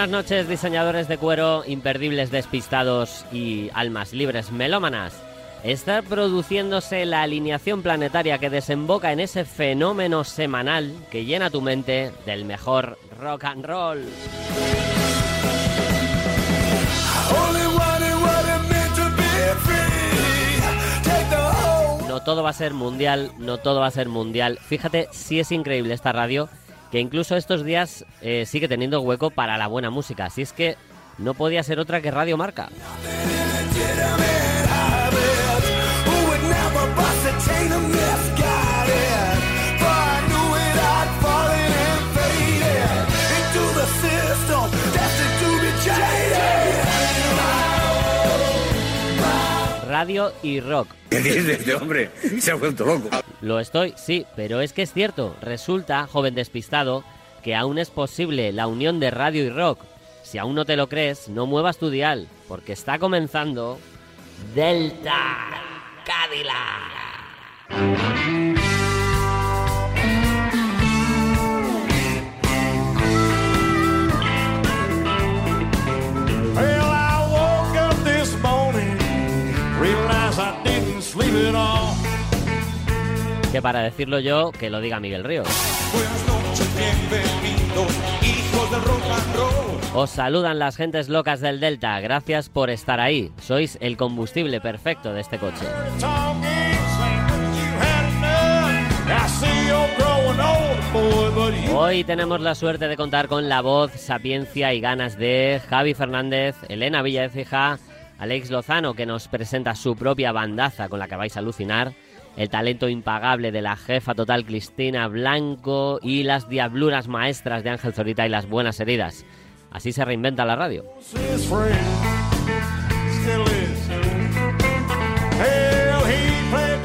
Buenas noches, diseñadores de cuero, imperdibles despistados y almas libres melómanas. Está produciéndose la alineación planetaria que desemboca en ese fenómeno semanal que llena tu mente del mejor rock and roll. No todo va a ser mundial, no todo va a ser mundial. Fíjate si es increíble esta radio que incluso estos días eh, sigue teniendo hueco para la buena música. Así es que no podía ser otra que Radio Marca. radio y rock. ¿Qué dices este hombre? Se ha vuelto loco. Lo estoy, sí, pero es que es cierto. Resulta, joven despistado, que aún es posible la unión de radio y rock. Si aún no te lo crees, no muevas tu dial, porque está comenzando Delta Cadillac. Que para decirlo yo, que lo diga Miguel Ríos. Os saludan las gentes locas del Delta, gracias por estar ahí. Sois el combustible perfecto de este coche. Hoy tenemos la suerte de contar con la voz, sapiencia y ganas de Javi Fernández, Elena Villaecija, Alex Lozano, que nos presenta su propia bandaza con la que vais a alucinar, el talento impagable de la jefa total Cristina Blanco y las diabluras maestras de Ángel Zorita y las buenas heridas. Así se reinventa la radio.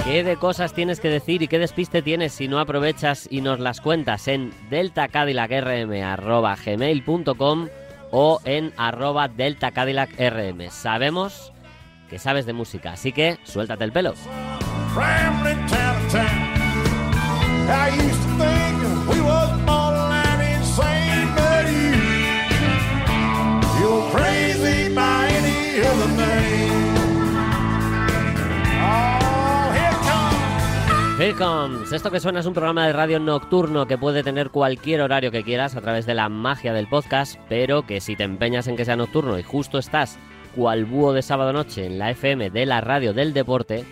¿Qué de cosas tienes que decir y qué despiste tienes si no aprovechas y nos las cuentas en deltacadillacrm.gmail.com o en arroba deltacadillacrm? Sabemos que sabes de música, así que suéltate el pelo. Here comes. Esto que suena es un programa de radio nocturno que puede tener cualquier horario que quieras a través de la magia del podcast, pero que si te empeñas en que sea nocturno y justo estás cual búho de sábado noche en la FM de la radio del deporte,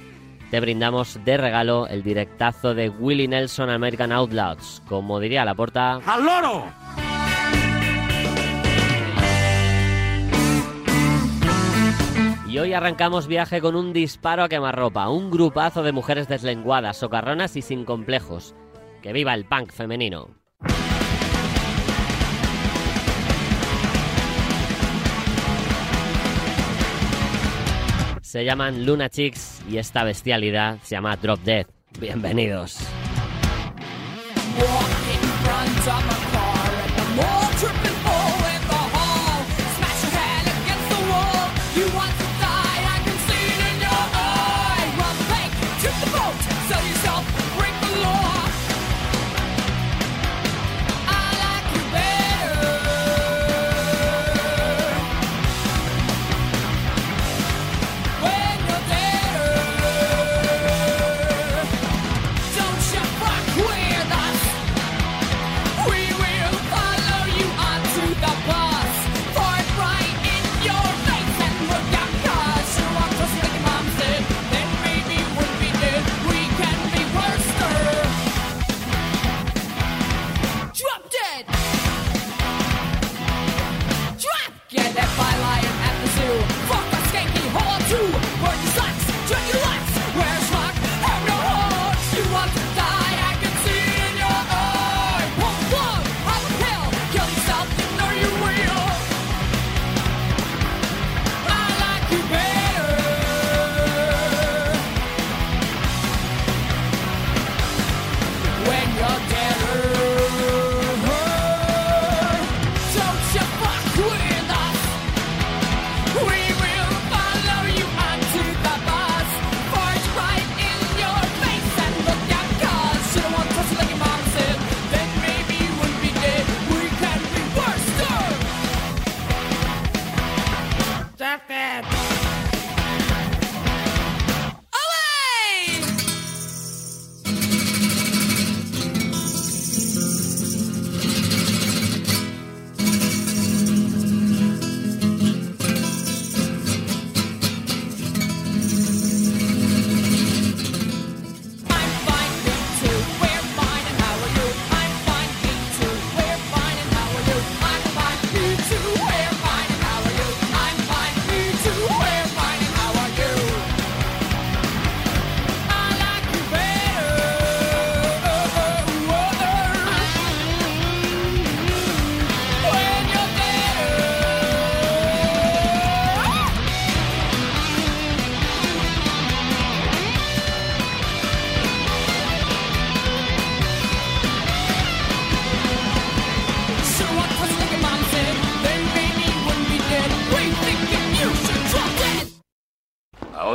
te brindamos de regalo el directazo de Willie Nelson American Outlaws. Como diría la porta... ¡Al loro! Y hoy arrancamos viaje con un disparo a quemarropa, un grupazo de mujeres deslenguadas, socarronas y sin complejos. ¡Que viva el punk femenino! Se llaman Luna Chicks y esta bestialidad se llama Drop Dead. Bienvenidos.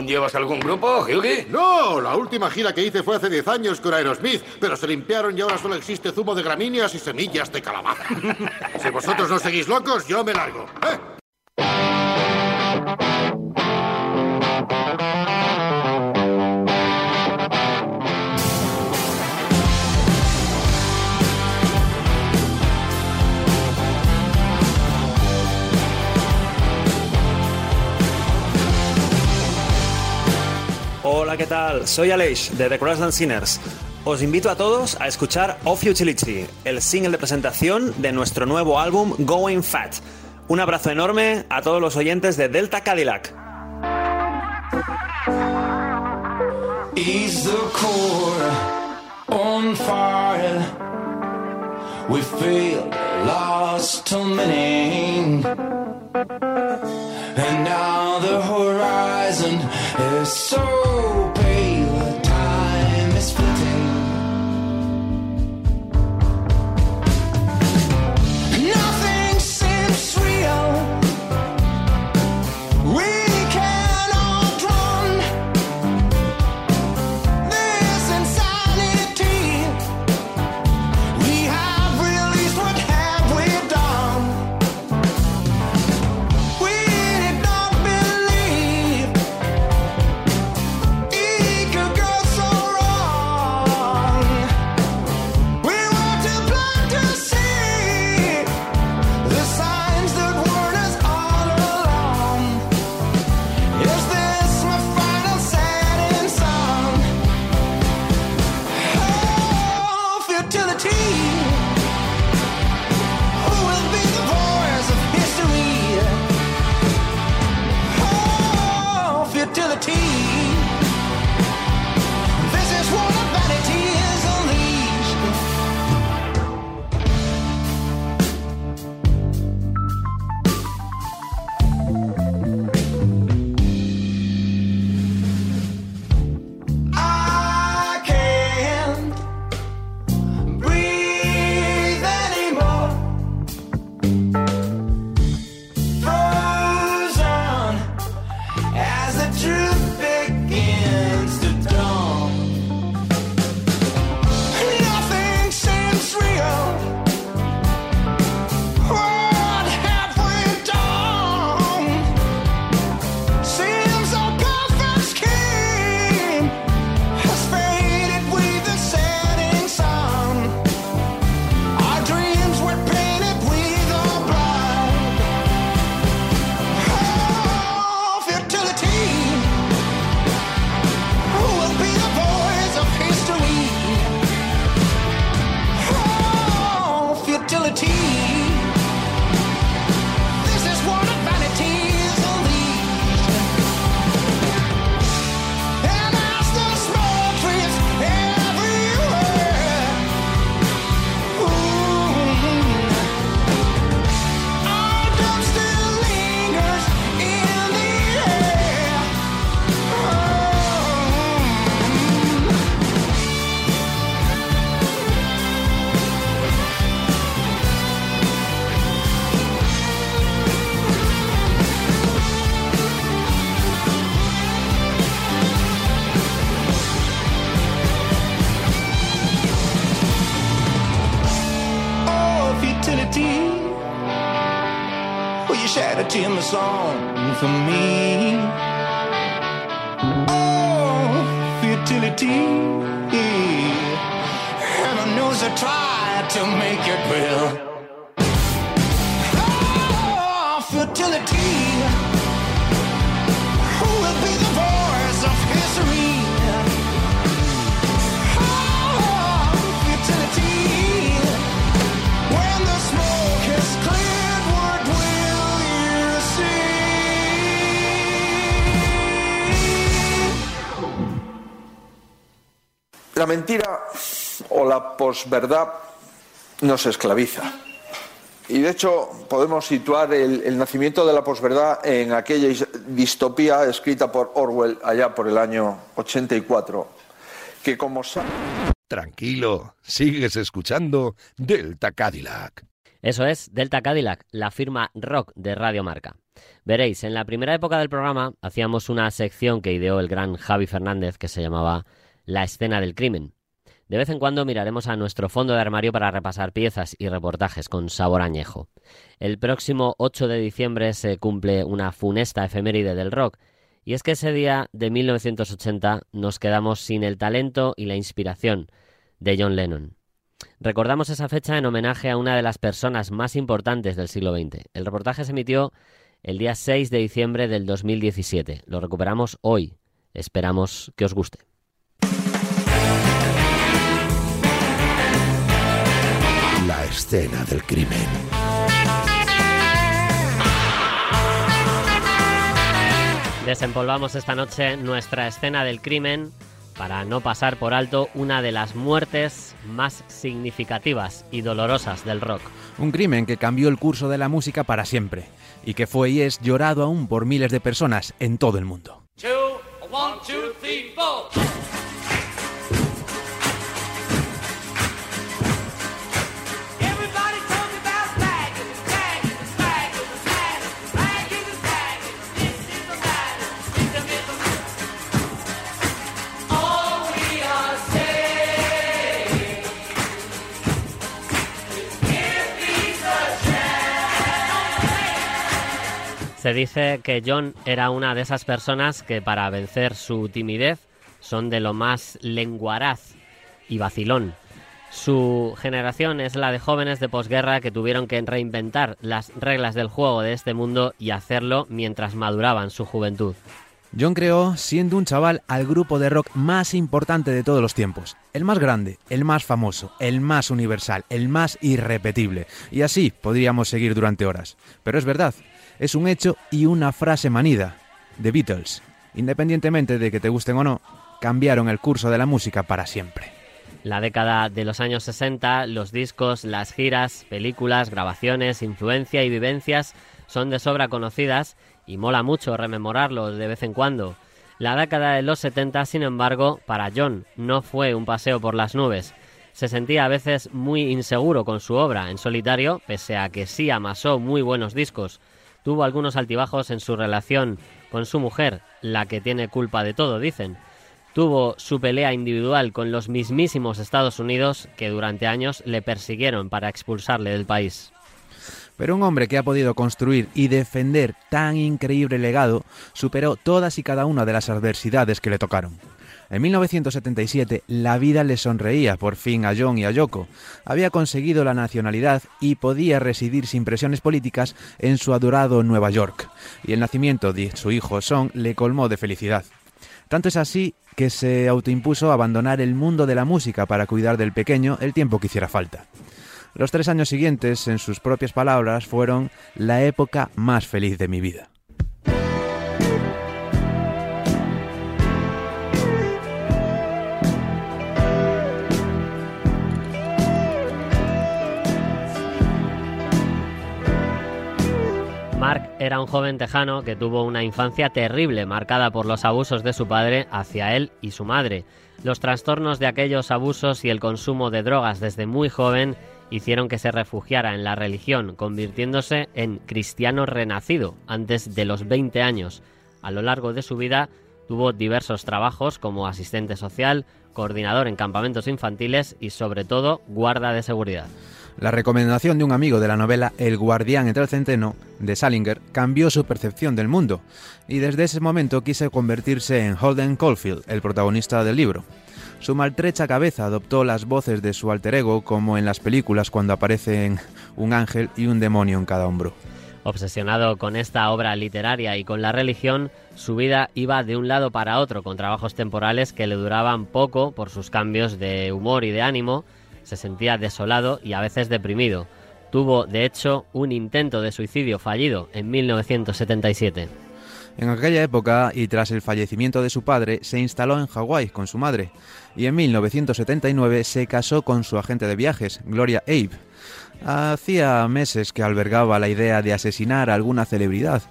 Llevas algún grupo, Hughie? No, la última gira que hice fue hace 10 años con Aerosmith, pero se limpiaron y ahora solo existe zumo de gramíneas y semillas de calabaza. si vosotros no seguís locos, yo me largo. ¿eh? Hola, ¿qué tal? Soy Aleix de The Crossland Sinners. Os invito a todos a escuchar Off Utility, el single de presentación de nuestro nuevo álbum Going Fat. Un abrazo enorme a todos los oyentes de Delta Cadillac. And now the horizon is so mentira o la posverdad nos esclaviza. Y de hecho podemos situar el, el nacimiento de la posverdad en aquella is- distopía escrita por Orwell allá por el año 84, que como Tranquilo, sigues escuchando Delta Cadillac. Eso es Delta Cadillac, la firma rock de Radio Marca. Veréis, en la primera época del programa hacíamos una sección que ideó el gran Javi Fernández que se llamaba La escena del crimen. De vez en cuando miraremos a nuestro fondo de armario para repasar piezas y reportajes con sabor añejo. El próximo 8 de diciembre se cumple una funesta efeméride del rock, y es que ese día de 1980 nos quedamos sin el talento y la inspiración de John Lennon. Recordamos esa fecha en homenaje a una de las personas más importantes del siglo XX. El reportaje se emitió el día 6 de diciembre del 2017. Lo recuperamos hoy. Esperamos que os guste. La escena del crimen. Desempolvamos esta noche nuestra escena del crimen para no pasar por alto una de las muertes más significativas y dolorosas del rock. Un crimen que cambió el curso de la música para siempre y que fue y es llorado aún por miles de personas en todo el mundo. Two, one, two, three, Se dice que John era una de esas personas que para vencer su timidez son de lo más lenguaraz y vacilón. Su generación es la de jóvenes de posguerra que tuvieron que reinventar las reglas del juego de este mundo y hacerlo mientras maduraban su juventud. John creó, siendo un chaval, al grupo de rock más importante de todos los tiempos. El más grande, el más famoso, el más universal, el más irrepetible. Y así podríamos seguir durante horas. Pero es verdad, es un hecho y una frase manida. The Beatles, independientemente de que te gusten o no, cambiaron el curso de la música para siempre. La década de los años 60, los discos, las giras, películas, grabaciones, influencia y vivencias son de sobra conocidas y mola mucho rememorarlo de vez en cuando. La década de los 70, sin embargo, para John no fue un paseo por las nubes. Se sentía a veces muy inseguro con su obra en solitario, pese a que sí amasó muy buenos discos. Tuvo algunos altibajos en su relación con su mujer, la que tiene culpa de todo, dicen. Tuvo su pelea individual con los mismísimos Estados Unidos que durante años le persiguieron para expulsarle del país. Pero un hombre que ha podido construir y defender tan increíble legado superó todas y cada una de las adversidades que le tocaron. En 1977 la vida le sonreía por fin a John y a Yoko. Había conseguido la nacionalidad y podía residir sin presiones políticas en su adorado Nueva York. Y el nacimiento de su hijo Son le colmó de felicidad. Tanto es así que se autoimpuso abandonar el mundo de la música para cuidar del pequeño el tiempo que hiciera falta. Los tres años siguientes, en sus propias palabras, fueron la época más feliz de mi vida. Mark era un joven tejano que tuvo una infancia terrible, marcada por los abusos de su padre hacia él y su madre. Los trastornos de aquellos abusos y el consumo de drogas desde muy joven hicieron que se refugiara en la religión, convirtiéndose en cristiano renacido antes de los 20 años. A lo largo de su vida tuvo diversos trabajos como asistente social, coordinador en campamentos infantiles y sobre todo guarda de seguridad. La recomendación de un amigo de la novela El guardián entre el centeno, de Salinger, cambió su percepción del mundo, y desde ese momento quiso convertirse en Holden Caulfield, el protagonista del libro. Su maltrecha cabeza adoptó las voces de su alter ego, como en las películas cuando aparecen un ángel y un demonio en cada hombro. Obsesionado con esta obra literaria y con la religión, su vida iba de un lado para otro, con trabajos temporales que le duraban poco por sus cambios de humor y de ánimo, se sentía desolado y a veces deprimido. Tuvo, de hecho, un intento de suicidio fallido en 1977. En aquella época, y tras el fallecimiento de su padre, se instaló en Hawái con su madre, y en 1979 se casó con su agente de viajes, Gloria Abe. Hacía meses que albergaba la idea de asesinar a alguna celebridad,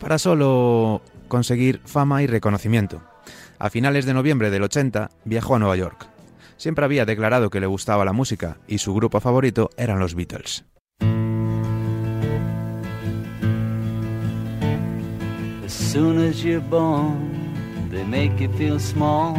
para solo conseguir fama y reconocimiento. A finales de noviembre del 80 viajó a Nueva York. Siempre había declarado que le gustaba la música y su grupo favorito eran los Beatles. As soon as you're born, they make you feel small.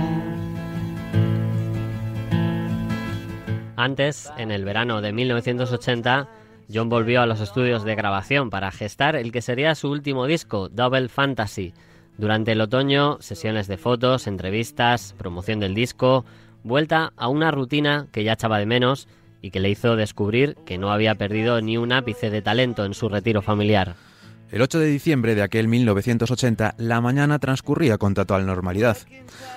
Antes, en el verano de 1980, John volvió a los estudios de grabación para gestar el que sería su último disco, Double Fantasy. Durante el otoño, sesiones de fotos, entrevistas, promoción del disco, vuelta a una rutina que ya echaba de menos y que le hizo descubrir que no había perdido ni un ápice de talento en su retiro familiar. El 8 de diciembre de aquel 1980, la mañana transcurría con total normalidad.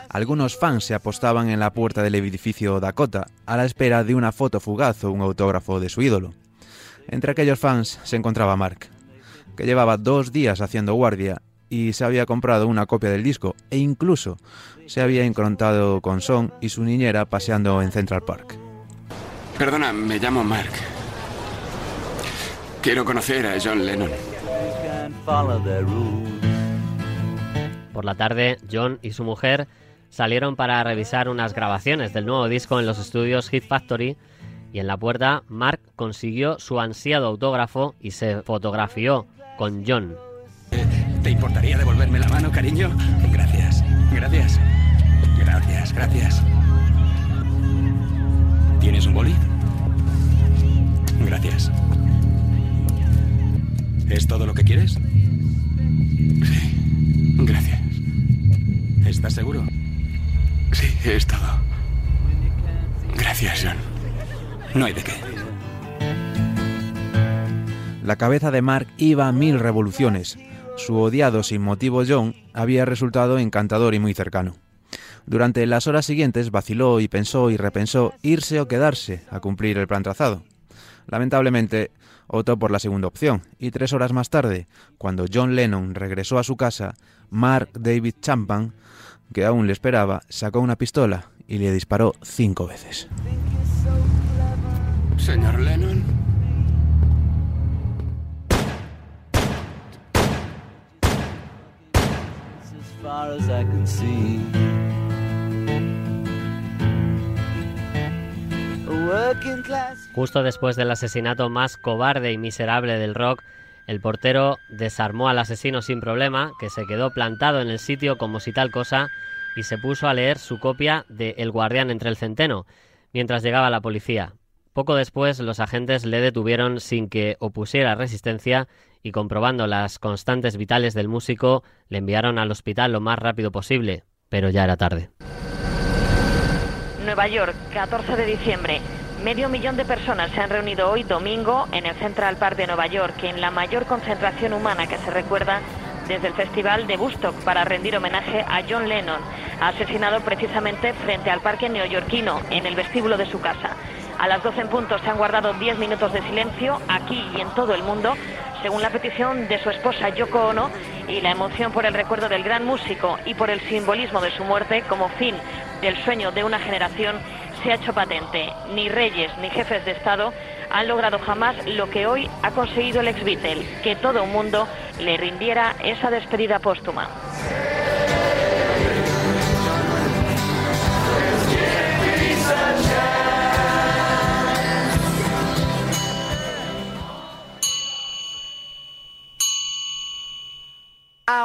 Algunos fans se apostaban en la puerta del edificio Dakota a la espera de una foto fugaz o un autógrafo de su ídolo. Entre aquellos fans se encontraba Mark, que llevaba dos días haciendo guardia y se había comprado una copia del disco e incluso se había encontrado con Son y su niñera paseando en Central Park. Perdona, me llamo Mark. Quiero conocer a John Lennon. Por la tarde, John y su mujer salieron para revisar unas grabaciones del nuevo disco en los estudios Hit Factory y en la puerta Mark consiguió su ansiado autógrafo y se fotografió con John. ¿Te importaría devolverme la mano, cariño? Gracias. Gracias. Gracias, gracias. ¿Tienes un boli? Gracias. ¿Es todo lo que quieres? Sí. Gracias. ¿Estás seguro? Sí, es todo. Gracias, John. No hay de qué. La cabeza de Mark iba a mil revoluciones. Su odiado sin motivo John había resultado encantador y muy cercano. Durante las horas siguientes vaciló y pensó y repensó irse o quedarse a cumplir el plan trazado. Lamentablemente, optó por la segunda opción, y tres horas más tarde, cuando John Lennon regresó a su casa, Mark David Champan, que aún le esperaba, sacó una pistola y le disparó cinco veces. Señor Lennon. Justo después del asesinato más cobarde y miserable del rock, el portero desarmó al asesino sin problema, que se quedó plantado en el sitio como si tal cosa, y se puso a leer su copia de El guardián entre el centeno, mientras llegaba la policía. Poco después los agentes le detuvieron sin que opusiera resistencia y comprobando las constantes vitales del músico le enviaron al hospital lo más rápido posible, pero ya era tarde. Nueva York, 14 de diciembre. Medio millón de personas se han reunido hoy domingo en el Central Park de Nueva York, en la mayor concentración humana que se recuerda desde el Festival de Woodstock para rendir homenaje a John Lennon, asesinado precisamente frente al parque neoyorquino, en el vestíbulo de su casa. A las 12 en punto se han guardado 10 minutos de silencio aquí y en todo el mundo, según la petición de su esposa Yoko Ono y la emoción por el recuerdo del gran músico y por el simbolismo de su muerte como fin del sueño de una generación se ha hecho patente. Ni reyes ni jefes de Estado han logrado jamás lo que hoy ha conseguido el ex Beatle, que todo un mundo le rindiera esa despedida póstuma.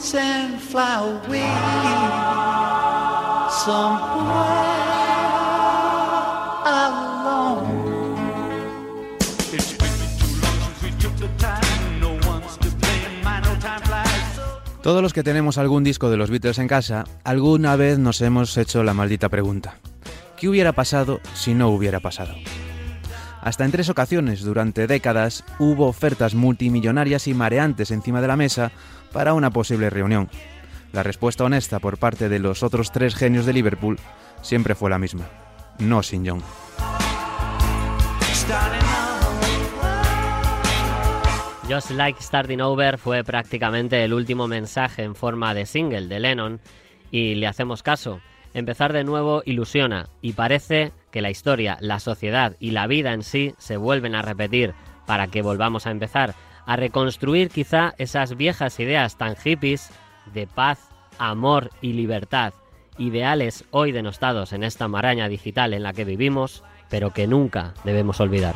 fly away somewhere alone. It's been too long since we took the time. No one's to blame. My no time flies so. Todos los que tenemos algún disco de los Beatles en casa, alguna vez nos hemos hecho la maldita pregunta. ¿Qué hubiera pasado si no hubiera pasado? Hasta en tres ocasiones durante décadas hubo ofertas multimillonarias y mareantes encima de la mesa para una posible reunión. La respuesta honesta por parte de los otros tres genios de Liverpool siempre fue la misma. No sin John. Just Like Starting Over fue prácticamente el último mensaje en forma de single de Lennon Y le hacemos caso. Empezar de nuevo ilusiona y parece que la historia, la sociedad y la vida en sí se vuelven a repetir para que volvamos a empezar a reconstruir quizá esas viejas ideas tan hippies de paz, amor y libertad, ideales hoy denostados en esta maraña digital en la que vivimos, pero que nunca debemos olvidar.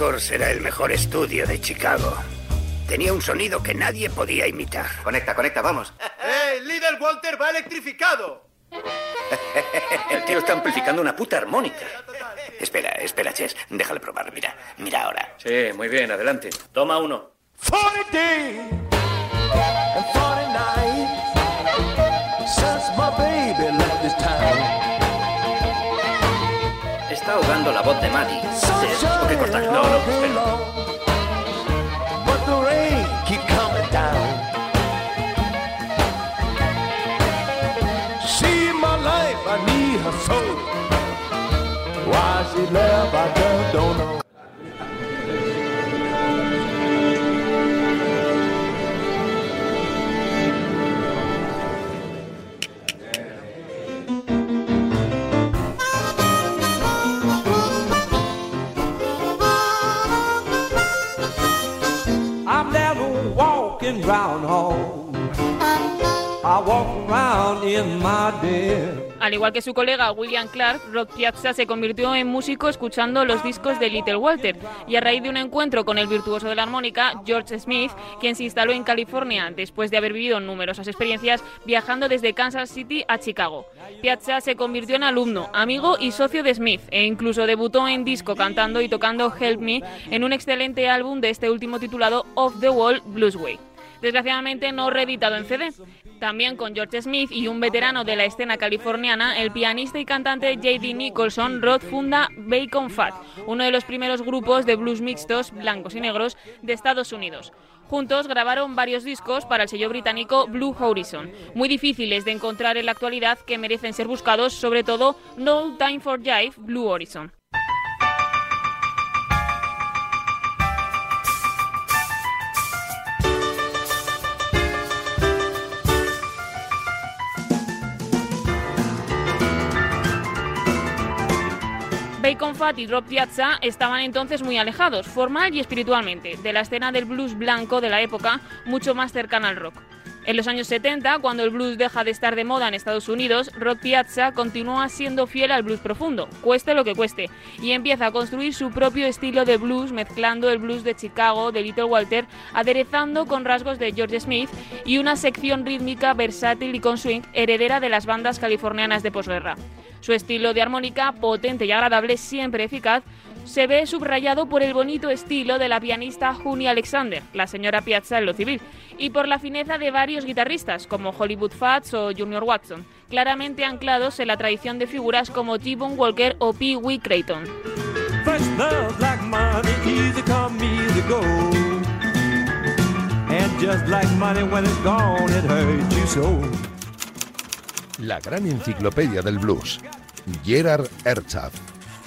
Records era el mejor estudio de Chicago. Tenía un sonido que nadie podía imitar. Conecta, conecta, vamos. ¡Eh! ¡Líder Walter va electrificado! El tío está amplificando una puta armónica. Espera, espera, Chess. Déjale probar. Mira, mira ahora. Sí, muy bien, adelante. Toma uno. 40 days and 40 nights since my baby Está ahogando la voz de Maddie. Tengo que cortar. No, no, espera. Al igual que su colega William Clark, Rock Piazza se convirtió en músico escuchando los discos de Little Walter y a raíz de un encuentro con el virtuoso de la armónica, George Smith, quien se instaló en California después de haber vivido numerosas experiencias viajando desde Kansas City a Chicago. Piazza se convirtió en alumno, amigo y socio de Smith e incluso debutó en disco cantando y tocando Help Me en un excelente álbum de este último titulado Off the Wall Bluesway desgraciadamente no reeditado en CD. También con George Smith y un veterano de la escena californiana, el pianista y cantante J.D. Nicholson, Rod funda Bacon Fat, uno de los primeros grupos de blues mixtos blancos y negros de Estados Unidos. Juntos grabaron varios discos para el sello británico Blue Horizon, muy difíciles de encontrar en la actualidad que merecen ser buscados, sobre todo No Time for Jive, Blue Horizon. Bacon Fat y Rob Piazza estaban entonces muy alejados, formal y espiritualmente, de la escena del blues blanco de la época, mucho más cercana al rock. En los años 70, cuando el blues deja de estar de moda en Estados Unidos, Rock Piazza continúa siendo fiel al blues profundo, cueste lo que cueste, y empieza a construir su propio estilo de blues mezclando el blues de Chicago de Little Walter, aderezando con rasgos de George Smith y una sección rítmica versátil y con swing heredera de las bandas californianas de posguerra. Su estilo de armónica, potente y agradable, siempre eficaz, se ve subrayado por el bonito estilo de la pianista Juni Alexander, la señora Piazza en lo civil, y por la fineza de varios guitarristas, como Hollywood Fats o Junior Watson, claramente anclados en la tradición de figuras como T-Bone Walker o Pee Wee Creighton. La gran enciclopedia del blues. Gerard Herzog.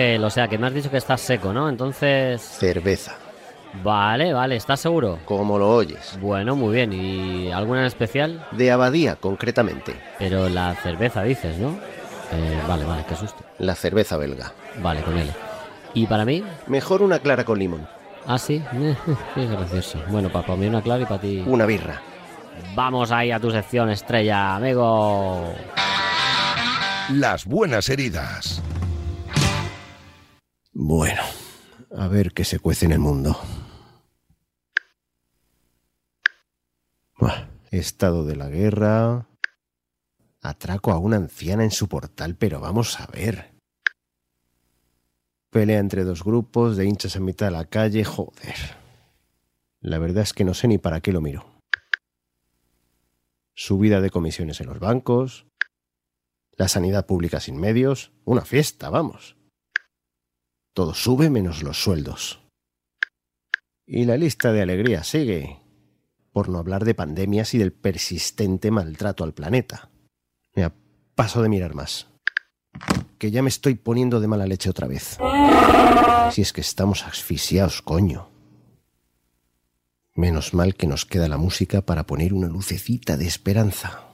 Ángel, o sea que me has dicho que estás seco, ¿no? Entonces... Cerveza. Vale, vale, ¿estás seguro? Como lo oyes. Bueno, muy bien. ¿Y alguna en especial? De abadía, concretamente. Pero la cerveza dices, ¿no? Eh, vale, vale, qué susto. La cerveza belga. Vale, con él. ¿Y para mí? Mejor una clara con limón. Ah, sí. Qué gracioso. Bueno, para mí una clara y para ti... Una birra. Vamos ahí a tu sección estrella, amigo. Las buenas heridas. Bueno, a ver qué se cuece en el mundo. Estado de la guerra. Atraco a una anciana en su portal, pero vamos a ver. Pelea entre dos grupos de hinchas en mitad de la calle, joder. La verdad es que no sé ni para qué lo miro. Subida de comisiones en los bancos, la sanidad pública sin medios, una fiesta, vamos. Todo sube menos los sueldos. Y la lista de alegrías sigue, por no hablar de pandemias y del persistente maltrato al planeta. Mira, paso de mirar más. Que ya me estoy poniendo de mala leche otra vez. Si es que estamos asfixiados, coño. Menos mal que nos queda la música para poner una lucecita de esperanza.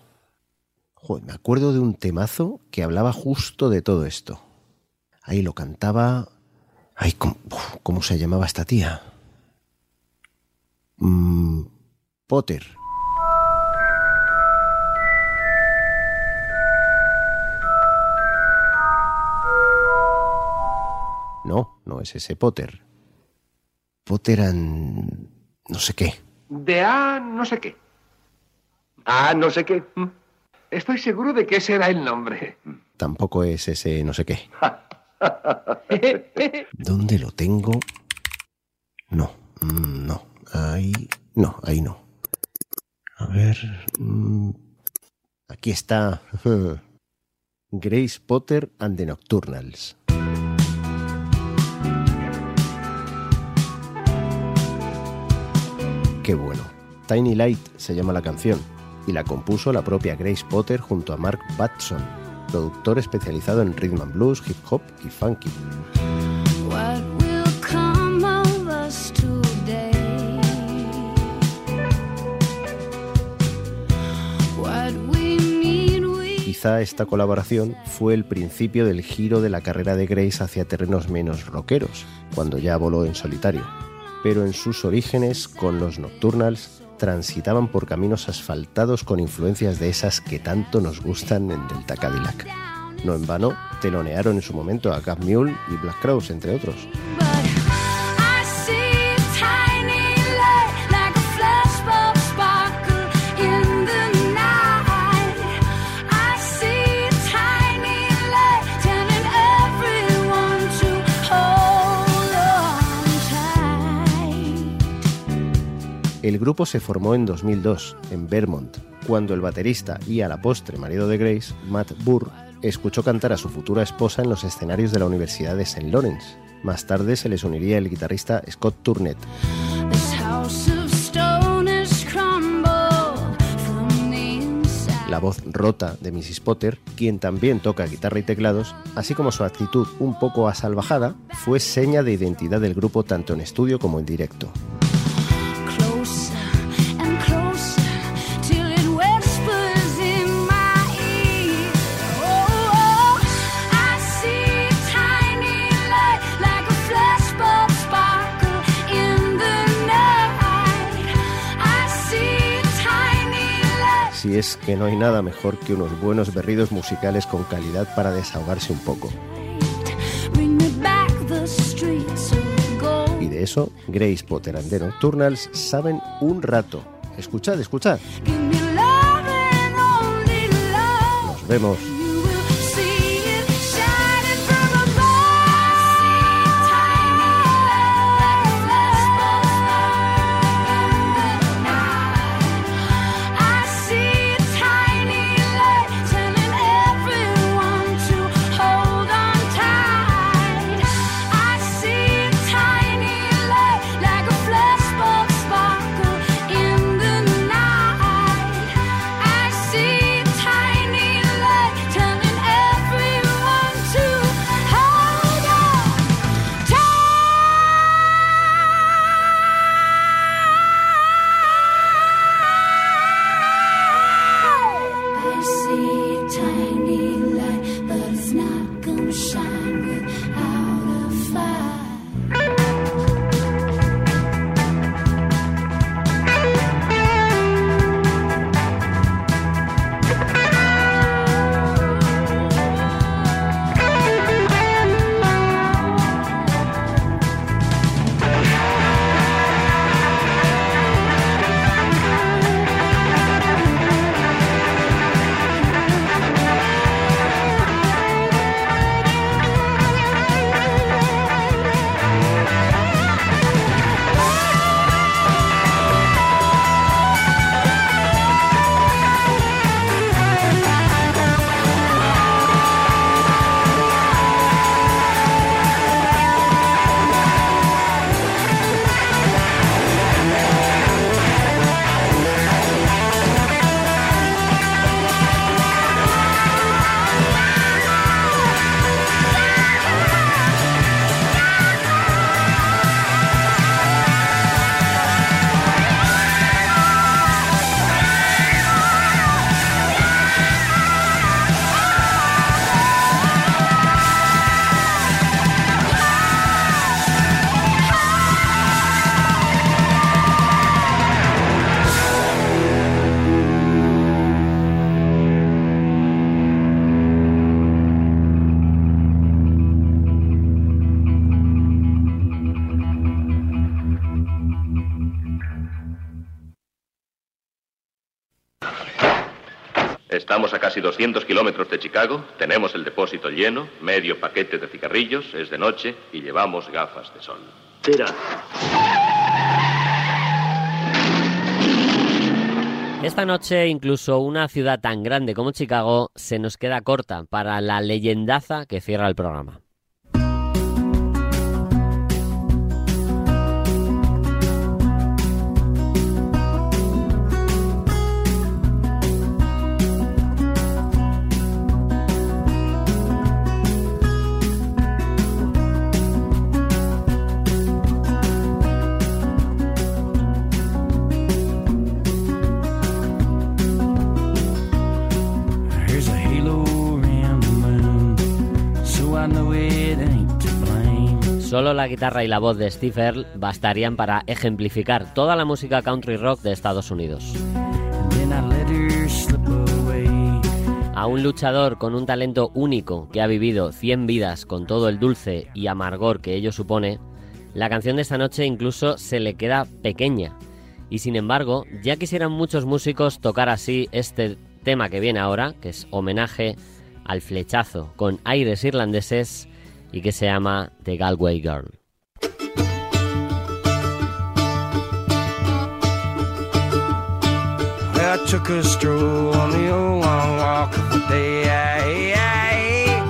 Joder, me acuerdo de un temazo que hablaba justo de todo esto. Ahí lo cantaba. Ay, ¿cómo, uf, ¿cómo se llamaba esta tía? Mm, Potter. No, no es ese Potter. Potter and... no sé qué. De A no sé qué. A no sé qué. Mm. Estoy seguro de que ese era el nombre. Tampoco es ese no sé qué. ¿Dónde lo tengo? No, mm, no. Ahí. No, ahí no. A ver. mm, Aquí está. Grace Potter and the Nocturnals. Qué bueno. Tiny Light se llama la canción y la compuso la propia Grace Potter junto a Mark Batson, productor especializado en rhythm and blues, hip hop y funky. Quizá esta colaboración fue el principio del giro de la carrera de Grace hacia terrenos menos rockeros, cuando ya voló en solitario. Pero en sus orígenes, con los Nocturnals, transitaban por caminos asfaltados con influencias de esas que tanto nos gustan en Delta Cadillac. No en vano, telonearon en su momento a Gap Mule y Black Crowes, entre otros. El grupo se formó en 2002, en Vermont, cuando el baterista y a la postre marido de Grace, Matt Burr, escuchó cantar a su futura esposa en los escenarios de la Universidad de St. Lawrence. Más tarde se les uniría el guitarrista Scott Turnett. La voz rota de Mrs. Potter, quien también toca guitarra y teclados, así como su actitud un poco asalvajada, fue seña de identidad del grupo tanto en estudio como en directo. Si es que no hay nada mejor que unos buenos berridos musicales con calidad para desahogarse un poco. Y de eso, Grace Potter and the Nocturnals saben un rato. Escuchad, escuchad. Nos vemos. Casi 200 kilómetros de Chicago, tenemos el depósito lleno, medio paquete de cigarrillos, es de noche y llevamos gafas de sol. Tira. Esta noche incluso una ciudad tan grande como Chicago se nos queda corta para la leyendaza que cierra el programa. Solo la guitarra y la voz de Steve Earle bastarían para ejemplificar toda la música country rock de Estados Unidos. A un luchador con un talento único que ha vivido 100 vidas con todo el dulce y amargor que ello supone, la canción de esta noche incluso se le queda pequeña. Y sin embargo, ya quisieran muchos músicos tocar así este tema que viene ahora, que es homenaje al flechazo con aires irlandeses y que se llama The Galway Girl. I took a stroll on the old long walk of the day. I, I,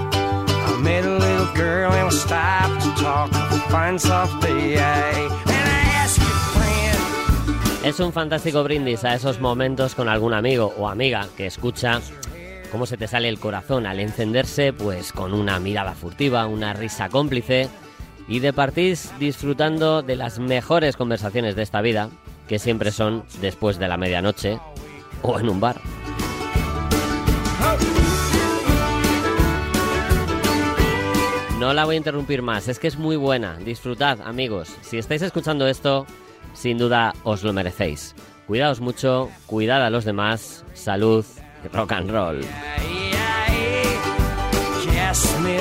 I met a little girl and we stopped to talk of a fine soft day. I, and I asked her friend. Es un fantástico brindis a esos momentos con algún amigo o amiga que escucha cómo se te sale el corazón al encenderse, pues con una mirada furtiva, una risa cómplice y de partís disfrutando de las mejores conversaciones de esta vida, que siempre son después de la medianoche o en un bar. No la voy a interrumpir más, es que es muy buena. Disfrutad, amigos. Si estáis escuchando esto, sin duda os lo merecéis. Cuidaos mucho, cuidad a los demás, salud rock and roll. She asked me